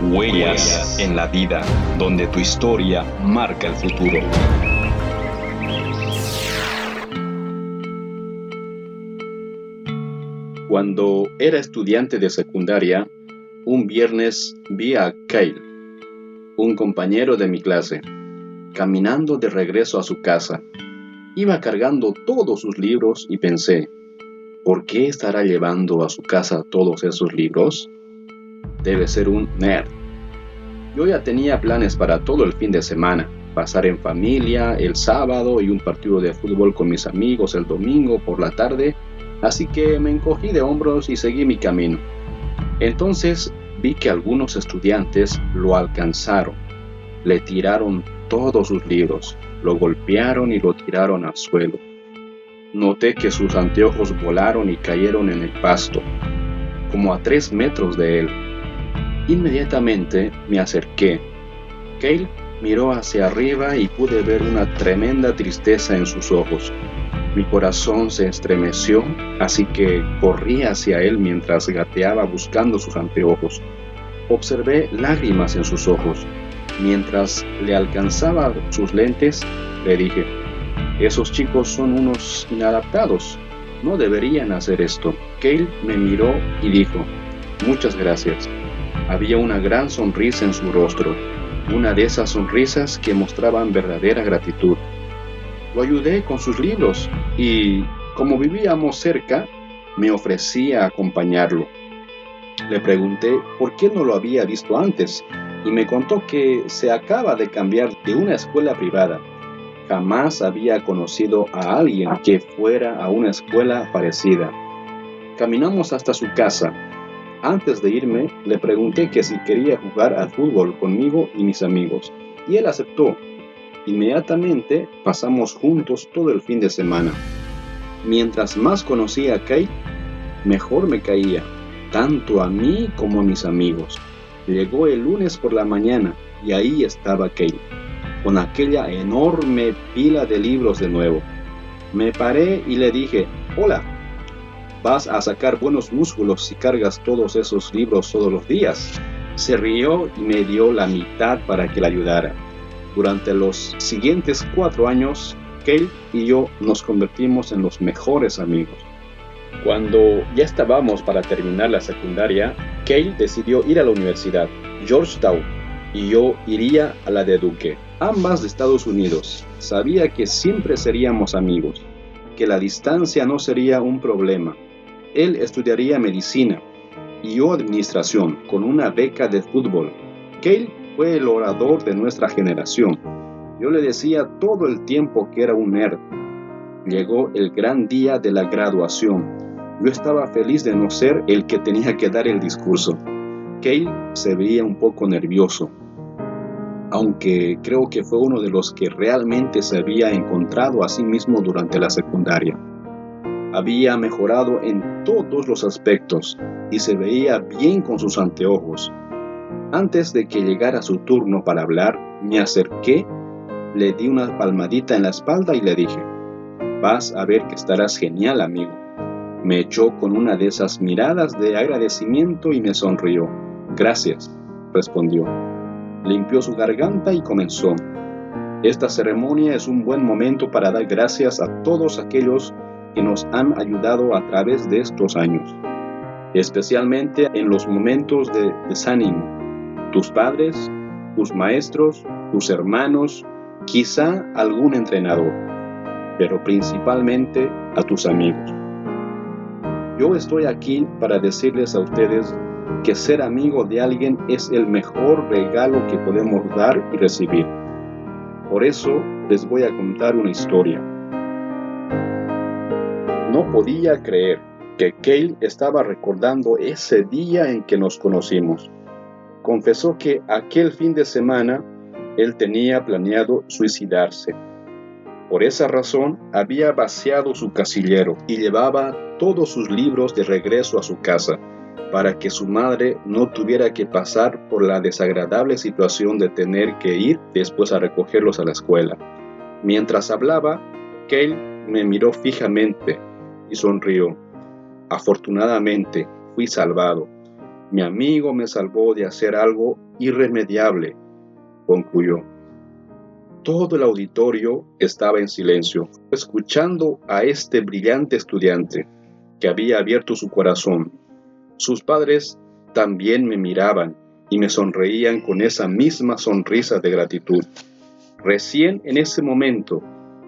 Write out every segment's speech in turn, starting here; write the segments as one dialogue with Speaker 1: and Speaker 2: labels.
Speaker 1: Huellas en la vida, donde tu historia marca el futuro. Cuando era estudiante de secundaria, un viernes vi a Kyle, un compañero de mi clase, caminando de regreso a su casa. Iba cargando todos sus libros y pensé, ¿por qué estará llevando a su casa todos esos libros? Debe ser un nerd. Yo ya tenía planes para todo el fin de semana, pasar en familia el sábado y un partido de fútbol con mis amigos el domingo por la tarde, así que me encogí de hombros y seguí mi camino. Entonces vi que algunos estudiantes lo alcanzaron, le tiraron todos sus libros, lo golpearon y lo tiraron al suelo. Noté que sus anteojos volaron y cayeron en el pasto, como a tres metros de él. Inmediatamente me acerqué. Cale miró hacia arriba y pude ver una tremenda tristeza en sus ojos. Mi corazón se estremeció, así que corrí hacia él mientras gateaba buscando sus anteojos. Observé lágrimas en sus ojos. Mientras le alcanzaba sus lentes, le dije, esos chicos son unos inadaptados. No deberían hacer esto. Cale me miró y dijo, muchas gracias. Había una gran sonrisa en su rostro, una de esas sonrisas que mostraban verdadera gratitud. Lo ayudé con sus libros y, como vivíamos cerca, me ofrecí a acompañarlo. Le pregunté por qué no lo había visto antes y me contó que se acaba de cambiar de una escuela privada Jamás había conocido a alguien que fuera a una escuela parecida. Caminamos hasta su casa. Antes de irme, le pregunté que si quería jugar al fútbol conmigo y mis amigos, y él aceptó. Inmediatamente pasamos juntos todo el fin de semana. Mientras más conocía a Kate, mejor me caía, tanto a mí como a mis amigos. Llegó el lunes por la mañana y ahí estaba Kate con aquella enorme pila de libros de nuevo. Me paré y le dije, hola, vas a sacar buenos músculos si cargas todos esos libros todos los días. Se rió y me dio la mitad para que la ayudara. Durante los siguientes cuatro años, Kale y yo nos convertimos en los mejores amigos. Cuando ya estábamos para terminar la secundaria, Kale decidió ir a la universidad, Georgetown, y yo iría a la de Duque ambas de Estados Unidos. Sabía que siempre seríamos amigos, que la distancia no sería un problema. Él estudiaría medicina y yo administración con una beca de fútbol. Cale fue el orador de nuestra generación. Yo le decía todo el tiempo que era un nerd. Llegó el gran día de la graduación. Yo estaba feliz de no ser el que tenía que dar el discurso. Cale se veía un poco nervioso aunque creo que fue uno de los que realmente se había encontrado a sí mismo durante la secundaria. Había mejorado en todos los aspectos y se veía bien con sus anteojos. Antes de que llegara su turno para hablar, me acerqué, le di una palmadita en la espalda y le dije, vas a ver que estarás genial, amigo. Me echó con una de esas miradas de agradecimiento y me sonrió. Gracias, respondió limpió su garganta y comenzó. Esta ceremonia es un buen momento para dar gracias a todos aquellos que nos han ayudado a través de estos años, especialmente en los momentos de desánimo. Tus padres, tus maestros, tus hermanos, quizá algún entrenador, pero principalmente a tus amigos. Yo estoy aquí para decirles a ustedes que ser amigo de alguien es el mejor regalo que podemos dar y recibir. Por eso les voy a contar una historia. No podía creer que Kale estaba recordando ese día en que nos conocimos. Confesó que aquel fin de semana él tenía planeado suicidarse. Por esa razón había vaciado su casillero y llevaba todos sus libros de regreso a su casa para que su madre no tuviera que pasar por la desagradable situación de tener que ir después a recogerlos a la escuela. Mientras hablaba, Kale me miró fijamente y sonrió. Afortunadamente, fui salvado. Mi amigo me salvó de hacer algo irremediable, concluyó. Todo el auditorio estaba en silencio, escuchando a este brillante estudiante que había abierto su corazón. Sus padres también me miraban y me sonreían con esa misma sonrisa de gratitud. Recién en ese momento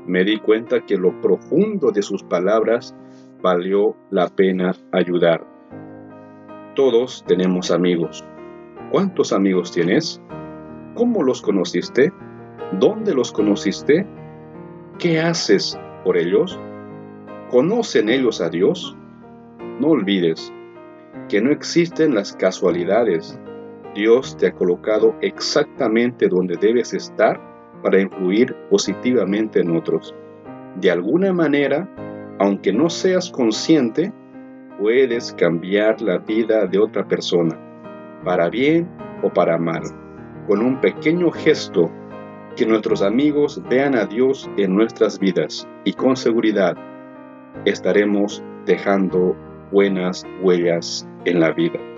Speaker 1: me di cuenta que lo profundo de sus palabras valió la pena ayudar. Todos tenemos amigos. ¿Cuántos amigos tienes? ¿Cómo los conociste? ¿Dónde los conociste? ¿Qué haces por ellos? ¿Conocen ellos a Dios? No olvides que no existen las casualidades. Dios te ha colocado exactamente donde debes estar para influir positivamente en otros. De alguna manera, aunque no seas consciente, puedes cambiar la vida de otra persona, para bien o para mal, con un pequeño gesto que nuestros amigos vean a Dios en nuestras vidas y con seguridad estaremos dejando buenas huellas en la vida.